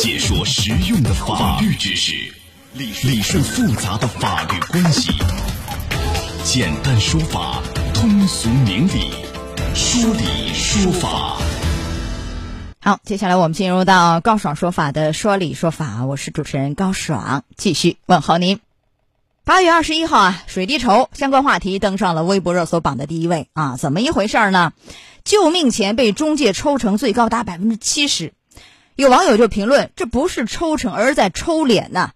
解说实用的法律知识，理理顺复杂的法律关系，简单说法，通俗明理，说理说法。好，接下来我们进入到高爽说法的说理说法，我是主持人高爽，继续问候您。八月二十一号啊，水滴筹相关话题登上了微博热搜榜的第一位啊，怎么一回事呢？救命钱被中介抽成最高达百分之七十，有网友就评论：这不是抽成，而是在抽脸呢。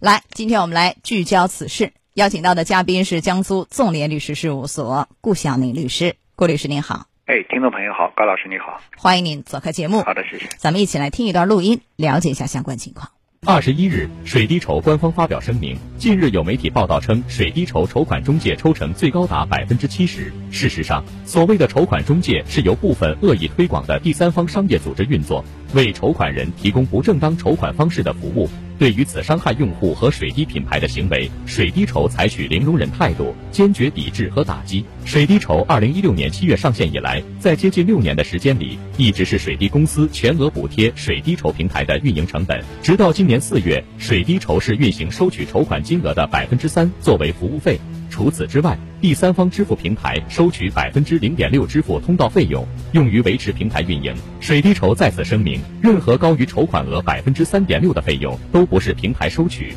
来，今天我们来聚焦此事，邀请到的嘉宾是江苏纵联律师事务所顾晓宁律师，顾律师您好。哎，听众朋友好，高老师你好，欢迎您做客节目。好的，谢谢。咱们一起来听一段录音，了解一下相关情况。二十一日，水滴筹官方发表声明。近日有媒体报道称，水滴筹筹款中介抽成最高达百分之七十。事实上，所谓的筹款中介是由部分恶意推广的第三方商业组织运作，为筹款人提供不正当筹款方式的服务。对于此伤害用户和水滴品牌的行为，水滴筹采取零容忍态度，坚决抵制和打击。水滴筹二零一六年七月上线以来，在接近六年的时间里，一直是水滴公司全额补贴水滴筹平台的运营成本，直到今年四月，水滴筹是运行收取筹款金额的百分之三作为服务费。除此之外，第三方支付平台收取百分之零点六支付通道费用，用于维持平台运营。水滴筹再次声明，任何高于筹款额百分之三点六的费用都不是平台收取。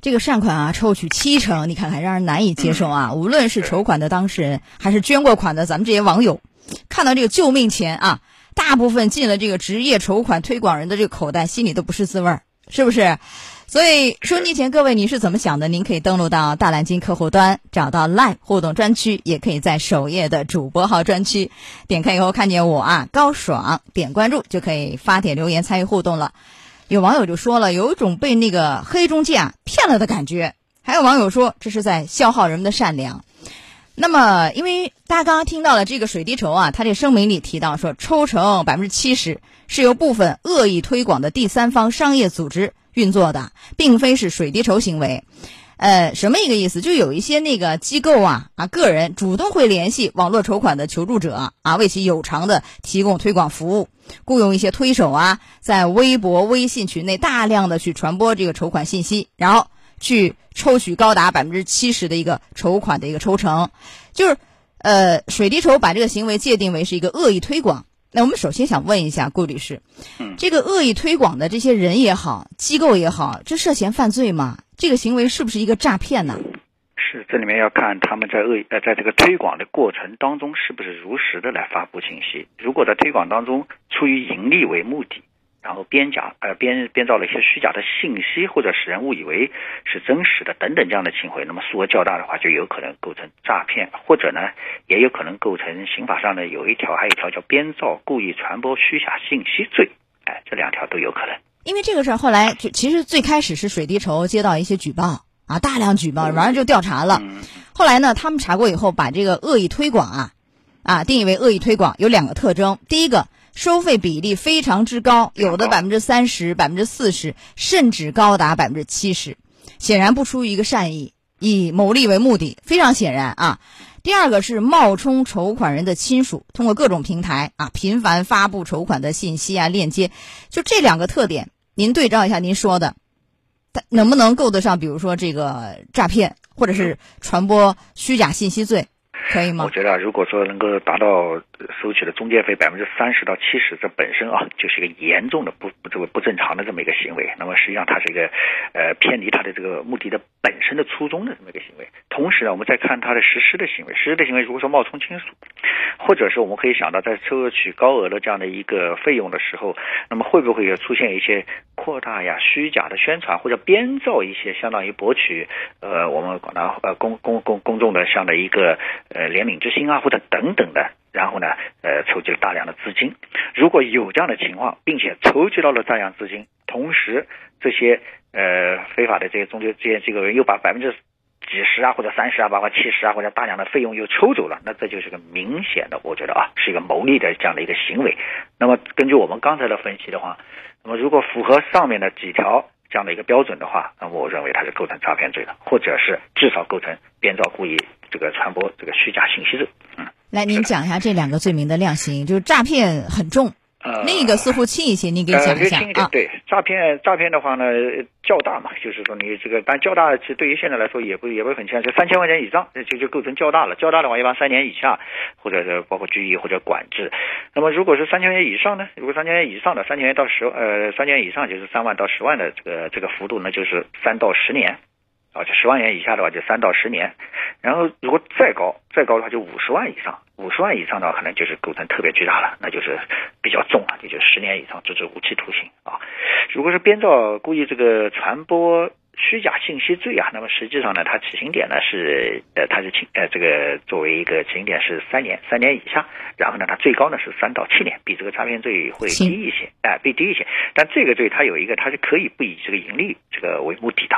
这个善款啊，抽取七成，你看看让人难以接受啊！无论是筹款的当事人，还是捐过款的咱们这些网友，看到这个救命钱啊，大部分进了这个职业筹款推广人的这个口袋，心里都不是滋味儿，是不是？所以收机前各位，你是怎么想的？您可以登录到大蓝鲸客户端，找到 Live 互动专区，也可以在首页的主播号专区点开以后看见我啊，高爽，点关注就可以发帖留言参与互动了。有网友就说了，有一种被那个黑中介啊骗了的感觉。还有网友说，这是在消耗人们的善良。那么，因为大家刚刚听到了这个水滴筹啊，它这声明里提到说，抽成百分之七十是由部分恶意推广的第三方商业组织。运作的，并非是水滴筹行为，呃，什么一个意思？就有一些那个机构啊啊，个人主动会联系网络筹款的求助者啊，为其有偿的提供推广服务，雇佣一些推手啊，在微博、微信群内大量的去传播这个筹款信息，然后去抽取高达百分之七十的一个筹款的一个抽成，就是呃，水滴筹把这个行为界定为是一个恶意推广。那我们首先想问一下顾律师，这个恶意推广的这些人也好，机构也好，这涉嫌犯罪吗？这个行为是不是一个诈骗呢？是，这里面要看他们在恶意呃，在这个推广的过程当中，是不是如实的来发布信息。如果在推广当中出于盈利为目的。然后编假呃编编造了一些虚假的信息，或者使人误以为是真实的等等这样的行为，那么数额较大的话，就有可能构成诈骗，或者呢，也有可能构成刑法上的有一条，还有一条叫编造、故意传播虚假信息罪。哎，这两条都有可能。因为这个事儿后来就其实最开始是水滴筹接到一些举报啊，大量举报，马上就调查了。后来呢，他们查过以后，把这个恶意推广啊啊定义为恶意推广，有两个特征，第一个。收费比例非常之高，有的百分之三十、百分之四十，甚至高达百分之七十，显然不出于一个善意，以牟利为目的，非常显然啊。第二个是冒充筹款人的亲属，通过各种平台啊，频繁发布筹款的信息啊、链接，就这两个特点，您对照一下，您说的，它能不能够得上，比如说这个诈骗，或者是传播虚假信息罪？可以吗？我觉得，如果说能够达到收取的中介费百分之三十到七十，这本身啊就是一个严重的不不这个不正常的这么一个行为。那么实际上它是一个呃偏离它的这个目的的本身的初衷的这么一个行为。同时呢，我们再看它的实施的行为，实施的行为如果说冒充亲属，或者是我们可以想到在收取高额的这样的一个费用的时候，那么会不会有出现一些扩大呀、虚假的宣传或者编造一些相当于博取呃我们广大呃公公公公众的这样的一个呃。怜悯之心啊，或者等等的，然后呢，呃，筹集了大量的资金。如果有这样的情况，并且筹集到了大量资金，同时这些呃非法的这些中介这些这个人又把百分之几十啊，或者三十啊，包括七十啊，或者大量的费用又抽走了，那这就是个明显的，我觉得啊，是一个牟利的这样的一个行为。那么根据我们刚才的分析的话，那么如果符合上面的几条这样的一个标准的话，那么我认为它是构成诈骗罪的，或者是至少构成编造故意。这个传播这个虚假信息罪，嗯，来，您讲一下这两个罪名的量刑，就是诈骗很重呃，另一个似乎轻一些，你给讲一下啊。对，诈骗诈骗的话呢，较大嘛，就是说你这个，但较大其实对于现在来说也不也不是很轻，就三千块钱以上，就就构成较大了。较大的话，一般三年以下，或者是包括拘役或者管制。那么如果是三千元以上呢？如果三千元以上的，三千元到十呃三千元以上就是三万到十万的这个这个幅度呢，就是三到十年。啊，就十万元以下的话，就三到十年，然后如果再高，再高的话就五十万以上，五十万以上的话，可能就是构成特别巨大了，那就是比较重了，也就十年以上，这是无期徒刑啊。如果是编造、故意这个传播。虚假信息罪啊，那么实际上呢，它起刑点呢是呃，它是轻呃这个作为一个起刑点是三年，三年以下，然后呢，它最高呢是三到七年，比这个诈骗罪会低一些，哎，会低一些。但这个罪它有一个，它是可以不以这个盈利这个为目的的，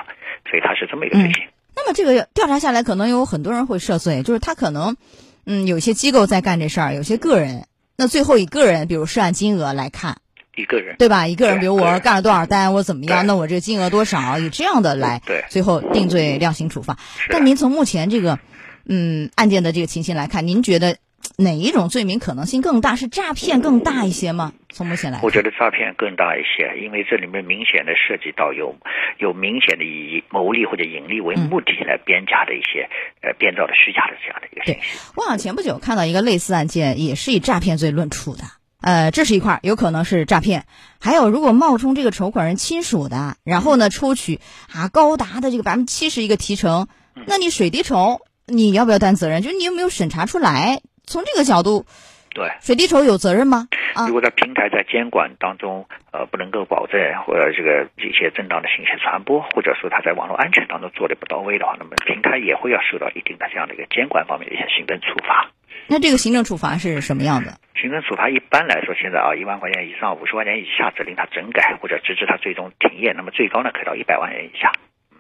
所以它是这么一个罪行。那么这个调查下来，可能有很多人会涉罪，就是他可能嗯，有些机构在干这事儿，有些个人，那最后以个人比如涉案金额来看。一个人对吧？一个人，比如我干了多少单，我怎么样？那我这个金额多少？以这样的来，对，最后定罪量刑处罚。但您从目前这个，嗯，案件的这个情形来看，您觉得哪一种罪名可能性更大？是诈骗更大一些吗？从目前来，我觉得诈骗更大一些，因为这里面明显的涉及到有有明显的以牟利或者盈利为目的来编假的一些呃编造的虚假的这样的一个信息。我好像前不久看到一个类似案件，也是以诈骗罪论处的。呃，这是一块有可能是诈骗，还有如果冒充这个筹款人亲属的，然后呢抽取啊高达的这个百分之七十一个提成，那你水滴筹你要不要担责任？就是你有没有审查出来？从这个角度，对水滴筹有责任吗？如果在平台在监管当中呃不能够保证或者这个一些正当的信息传播，或者说他在网络安全当中做的不到位的话，那么平台也会要受到一定的这样的一个监管方面的一些行政处罚。那这个行政处罚是什么样的？行政处罚一般来说，现在啊，一万块钱以上五十块钱以下，责令他整改或者直至他最终停业。那么最高呢，可以到一百万元以下。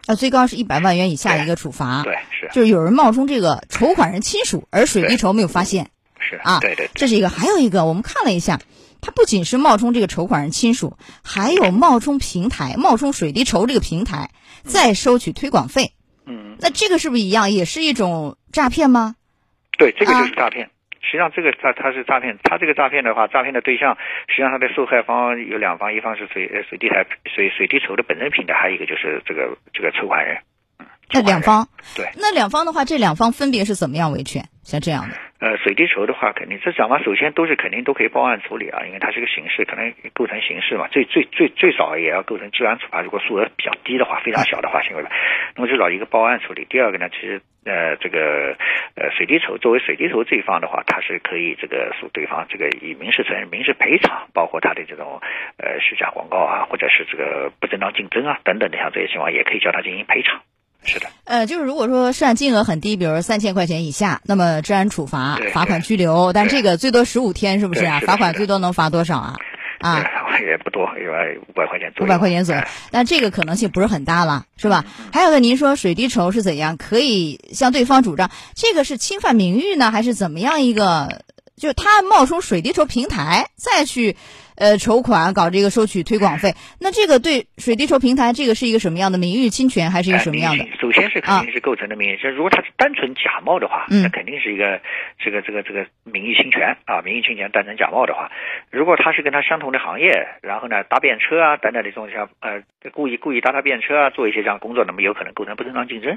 啊，最高是一百万元以下的一个处罚。对，是。就是有人冒充这个筹款人亲属，而水滴筹没有发现。是啊，对对。这是一个，还有一个，我们看了一下，他不仅是冒充这个筹款人亲属，还有冒充平台，冒充水滴筹这个平台，再收取推广费。嗯。那这个是不是一样，也是一种诈骗吗？对，这个就是诈骗。实际上，这个他他是诈骗，他这个诈骗的话，诈骗的对象实际上他的受害方有两方，一方是水水滴台水水滴筹的本身平台，还有一个就是这个这个筹款人。那两方对，那两方的话，这两方分别是怎么样维权？像这样的。呃，水滴筹的话，肯定这两方首先都是肯定都可以报案处理啊，因为它是个刑事，可能构成刑事嘛，最最最最少也要构成治安处罚。如果数额比较低的话，非常小的话行为，那么至少一个报案处理。第二个呢，其实呃这个呃水滴筹作为水滴筹这一方的话，他是可以这个诉对方这个以民事责任、民事赔偿，包括他的这种呃虚假广告啊，或者是这个不正当竞争啊等等的像这些情况，也可以叫他进行赔偿。是的，呃，就是如果说涉案金额很低，比如三千块钱以下，那么治安处罚、罚款、拘留，但这个最多十五天，是不是啊？罚款最多能罚多少啊？啊，也不多，一般五百块钱左右。五百块钱左右，那这个可能性不是很大了，是吧？还有个，您说水滴筹是怎样？可以向对方主张，这个是侵犯名誉呢，还是怎么样一个？就是他冒充水滴筹平台再去。呃，筹款搞这个收取推广费，那这个对水滴筹平台这个是一个什么样的名誉侵权，还是一个什么样的？首先是肯定是构成的名誉，就如果他是单纯假冒的话，那肯定是一个这个这个这个名誉侵权啊，名誉侵权单纯假冒的话，如果他是跟他相同的行业，然后呢搭便车啊等等的这种像呃故意故意搭他便车啊，做一些这样工作，那么有可能构成不正当竞争。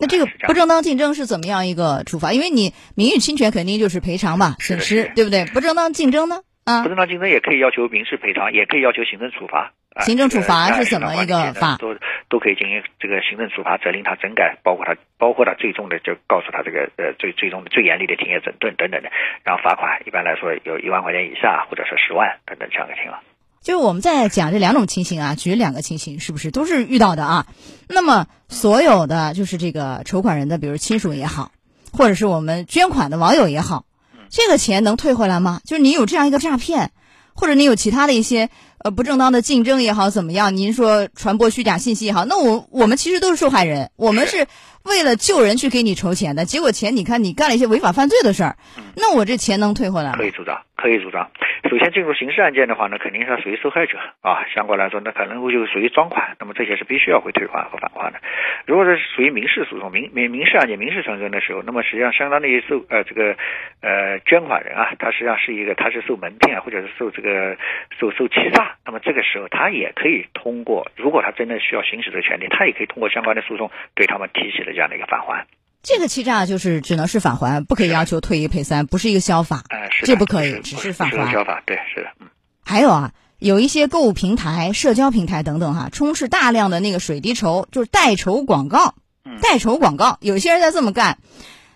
那这个不正当竞争是怎么样一个处罚？因为你名誉侵权肯定就是赔偿吧，损失对不对？不正当竞争呢？啊不正当竞争也可以要求民事赔偿，也可以要求行政处罚。行政处罚是怎么一个法？都都可以进行这个行政处罚，责令他整改，包括他包括他最终的就告诉他这个呃最最终的最严厉的停业整顿等等的，然后罚款一般来说有一万块钱以下，或者是十万等等这样的情况。就是我们在讲这两种情形啊，举两个情形，是不是都是遇到的啊？那么所有的就是这个筹款人的，比如亲属也好，或者是我们捐款的网友也好。这个钱能退回来吗？就是你有这样一个诈骗，或者你有其他的一些呃不正当的竞争也好，怎么样？您说传播虚假信息也好，那我我们其实都是受害人，我们是为了救人去给你筹钱的，结果钱你看你干了一些违法犯罪的事儿，那我这钱能退回来吗可？以主张，可以主张。首先进入刑事案件的话呢，肯定是要属于受害者啊，相关来说，那可能会就属于赃款，那么这些是必须要会退还和返还的。如果是属于民事诉讼、民民民事案件、民事程序的时候，那么实际上相当于受呃这个呃捐款人啊，他实际上是一个他是受蒙骗或者是受这个受受欺诈，那么这个时候他也可以通过，如果他真的需要行使这个权利，他也可以通过相关的诉讼对他们提起了这样的一个返还。这个欺诈就是只能是返还，不可以要求退一赔三，不是一个消法。呃，是的这不可以是只是返还消法，对，是的，嗯。还有啊，有一些购物平台、社交平台等等哈、充斥大量的那个水滴筹，就是代筹广告。代筹广告，有些人在这么干，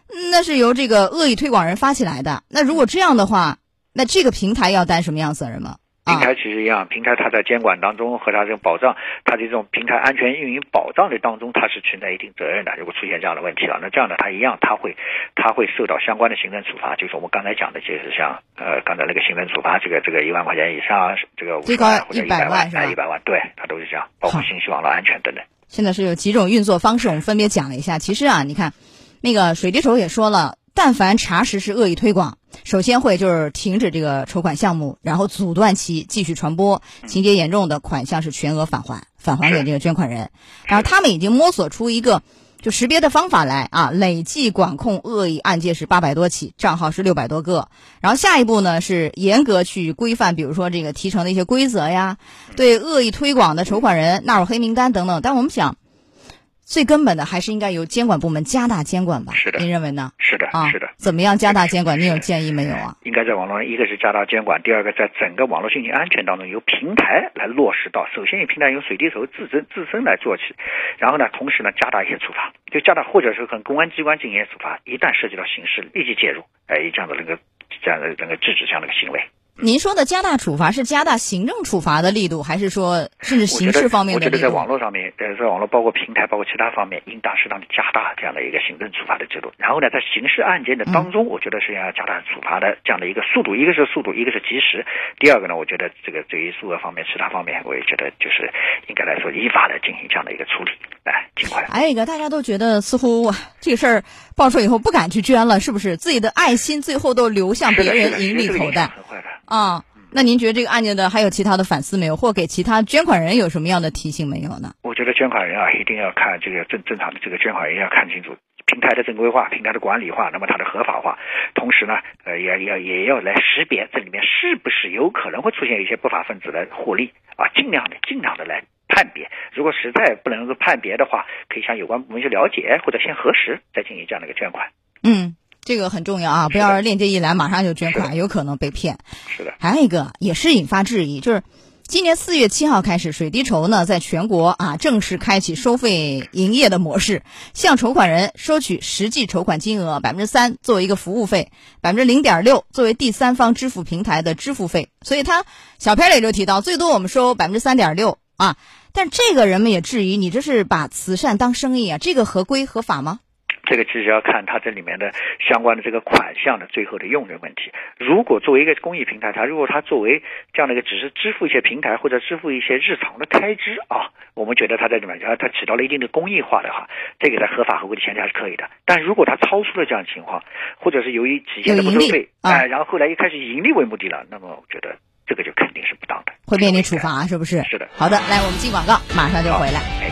嗯那是由这个恶意推广人发起来的。那如果这样的话，那这个平台要担什么样责任吗？啊，平台其实一样，平台它在监管当中和它这种保障，它的这种平台安全运营保障的当中，它是存在一定责任的。如果出现这样的问题了，那这样的它一样，它会它会受到相关的行政处罚，就是我们刚才讲的，就是像呃刚才那个行政处罚，这个这个一万块钱以上，这个最高万或者100百万是吧哎一百万，对，它都是这样，包括信息网络安全等等。现在是有几种运作方式，我们分别讲了一下。其实啊，你看，那个水滴筹也说了，但凡查实是恶意推广，首先会就是停止这个筹款项目，然后阻断其继续传播，情节严重的款项是全额返还，返还给这个捐款人。然后他们已经摸索出一个就识别的方法来啊，累计管控恶意案件是八百多起，账号是六百多个。然后下一步呢是严格去规范，比如说这个提成的一些规则呀，对恶意推广的筹款人纳入黑名单等等。但我们想，最根本的还是应该由监管部门加大监管吧？是的您认为呢？是的，啊，是的。怎么样加大监管？您有建议没有啊？应该在网络上，一个是加大监管，第二个在整个网络信息安全当中，由平台来落实到。首先，由平台由水滴筹自身自身来做起，然后呢，同时呢，加大一些处罚，就加大或者是跟公安机关进行处罚，一旦涉及到刑事，立即介入，哎，这样的那个这样的那个制止这样的一个行为。您说的加大处罚是加大行政处罚的力度，还是说甚至刑事方面的？我觉得在网络上面，呃，在网络包括平台，包括其他方面，应当适当的加大这样的一个行政处罚的制度。然后呢，在刑事案件的当中，我觉得是要加大处罚的这样的一个速度，一个是速度，一个是及时。第二个呢，我觉得这个对于数额方面、其他方面，我也觉得就是应该来说依法的进行这样的一个处理，来尽快。还有一个，大家都觉得似乎哇这个事儿爆出以后不敢去捐了，是不是？自己的爱心最后都流向别人盈利口袋很坏的。啊？那您觉得这个案件的还有其他的反思没有，或给其他捐款人有什么样的提醒没有呢？我觉得捐款人啊，一定要看这个正正常的这个捐款人要看清楚平台的正规化、平台的管理化，那么它的合法化。同时呢，呃，也要也要来识别这里面是不是有可能会出现一些不法分子的获利啊，尽量的尽量的来判别。如果实在不能够判别的话，可以向有关部门去了解，或者先核实，再进行这样的一个捐款。嗯，这个很重要啊，不要链接一来马上就捐款，有可能被骗。是的，还有一个也是引发质疑，就是今年四月七号开始，水滴筹呢在全国啊正式开启收费营业的模式，向筹款人收取实际筹款金额百分之三作为一个服务费，百分之零点六作为第三方支付平台的支付费。所以他小片里就提到，最多我们收百分之三点六啊。但这个人们也质疑，你这是把慈善当生意啊，这个合规合法吗？这个其实要看它这里面的相关的这个款项的最后的用人问题。如果作为一个公益平台，它如果它作为这样的一个只是支付一些平台或者支付一些日常的开支啊，我们觉得它在里面它它起到了一定的公益化的话，这个在合法合规的前提还是可以的。但如果它超出了这样的情况，或者是由于体现的不收费，啊哎、然后后来又开始以盈利为目的了，那么我觉得这个就肯定是不当的，会面临处罚，是不是？是的好的，来，我们进广告，马上就回来。